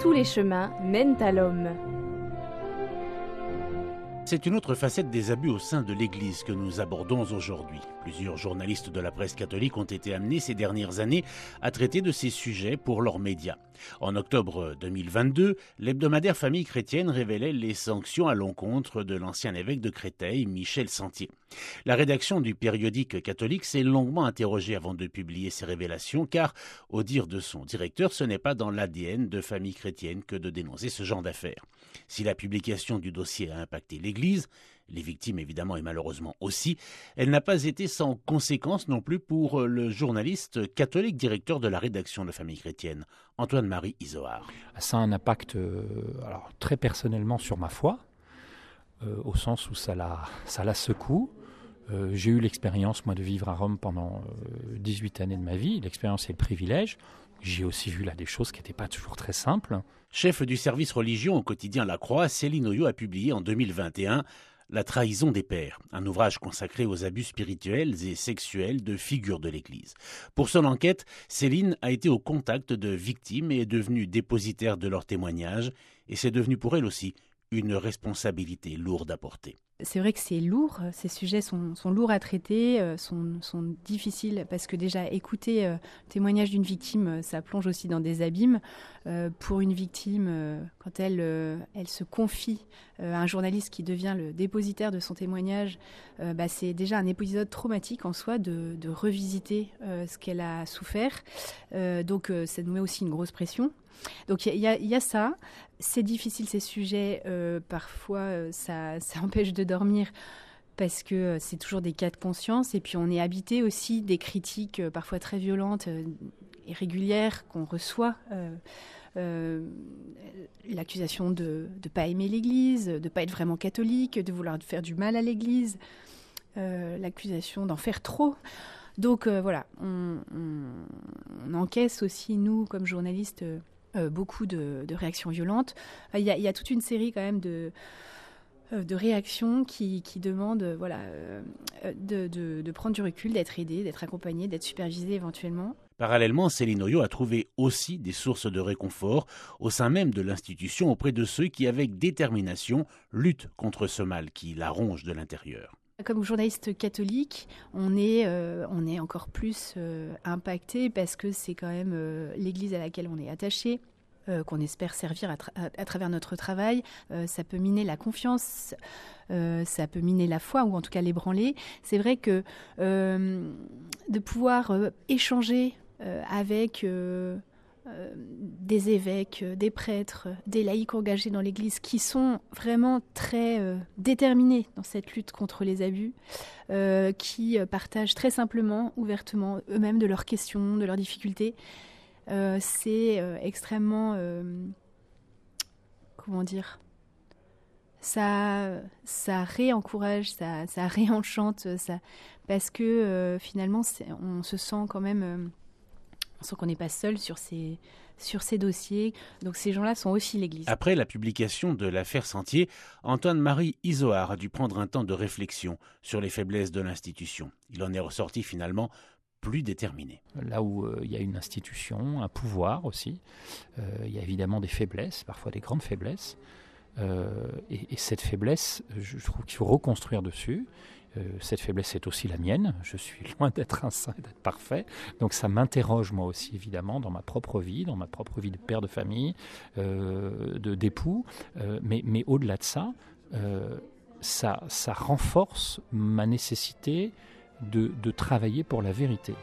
Tous les chemins mènent à l'homme. C'est une autre facette des abus au sein de l'Église que nous abordons aujourd'hui. Plusieurs journalistes de la presse catholique ont été amenés ces dernières années à traiter de ces sujets pour leurs médias. En octobre 2022, l'hebdomadaire Famille chrétienne révélait les sanctions à l'encontre de l'ancien évêque de Créteil, Michel Sentier. La rédaction du périodique catholique s'est longuement interrogée avant de publier ces révélations car, au dire de son directeur, ce n'est pas dans l'ADN de Famille chrétienne que de dénoncer ce genre d'affaires. Si la publication du dossier a impacté l'Église, les victimes évidemment et malheureusement aussi, elle n'a pas été sans conséquence non plus pour le journaliste catholique directeur de la rédaction de Famille chrétienne, Antoine-Marie Isoard. Ça a un impact euh, alors, très personnellement sur ma foi, euh, au sens où ça la, ça la secoue. Euh, j'ai eu l'expérience, moi, de vivre à Rome pendant 18 années de ma vie, l'expérience et le privilège. J'ai aussi vu là des choses qui n'étaient pas toujours très simples. Chef du service religion au quotidien La Croix, Céline Oyo a publié en 2021 La trahison des pères, un ouvrage consacré aux abus spirituels et sexuels de figures de l'Église. Pour son enquête, Céline a été au contact de victimes et est devenue dépositaire de leurs témoignages, et c'est devenu pour elle aussi une responsabilité lourde à porter. C'est vrai que c'est lourd, ces sujets sont, lourds à traiter, euh, sont, difficiles parce que déjà écouter euh, le témoignage d'une victime, euh, ça plonge aussi dans des abîmes. pour une victime, quand elle, elle se confie à un journaliste qui devient le dépositaire de son témoignage, bah, c'est déjà un épisode traumatique en soi de, revisiter ce qu'elle a souffert. donc ça nous met aussi une grosse pression. Donc il y, a ça. C'est difficile ces sujets. Parfois, ça, ça, empêche de dormir parce que euh, c'est toujours des cas de conscience. Et puis on est habité aussi des critiques parfois très violentes et régulières qu'on reçoit. L'accusation de ne pas aimer l'Église, de ne pas être vraiment catholique, de vouloir faire du mal à l'Église, l'accusation d'en faire trop. Donc voilà, on, encaisse aussi, nous, comme journalistes, euh, beaucoup de, réactions violentes. Il y, a, toute une série quand même de, euh, de réactions qui, demandent euh, voilà, de, prendre du recul, d'être aidé, d'être accompagné, d'être supervisé éventuellement. Parallèlement, Céline Oyo a trouvé aussi des sources de réconfort au sein même de l'institution auprès de ceux qui, avec détermination, luttent contre ce mal qui la ronge de l'intérieur. Comme journaliste catholique, on est, euh, on est encore plus euh, impacté parce que c'est quand même euh, l'Église à laquelle on est attaché, qu'on espère servir à, travers notre travail. ça peut miner la confiance, ça peut miner la foi ou en tout cas l'ébranler. C'est vrai que de pouvoir échanger avec euh, des évêques, euh, des prêtres, des laïcs engagés dans l'Église qui sont vraiment très euh, déterminés dans cette lutte contre les abus, qui partagent très simplement, ouvertement eux-mêmes de leurs questions, de leurs difficultés. C'est extrêmement, comment dire, ça, ça réencourage, ça, ça réenchante, ça, parce que finalement, on se sent quand même on sent qu'on n'est pas seul sur ces, sur ces dossiers. Donc ces gens-là sont aussi l'Église. Après la publication de l'affaire Sentier, Antoine-Marie Isoard a dû prendre un temps de réflexion sur les faiblesses de l'institution. Il en est ressorti finalement plus déterminé. Là où euh, il y a une institution, un pouvoir aussi, euh, il y a évidemment des faiblesses, parfois des grandes faiblesses. Euh, et, cette faiblesse, je trouve qu'il faut reconstruire dessus. Cette faiblesse est aussi la mienne. Je suis loin d'être un saint et d'être parfait. Donc ça m'interroge moi aussi évidemment dans ma propre vie, dans ma propre vie de père de famille, de d'époux. mais, mais au-delà de ça, ça, ça renforce ma nécessité de, travailler pour la vérité.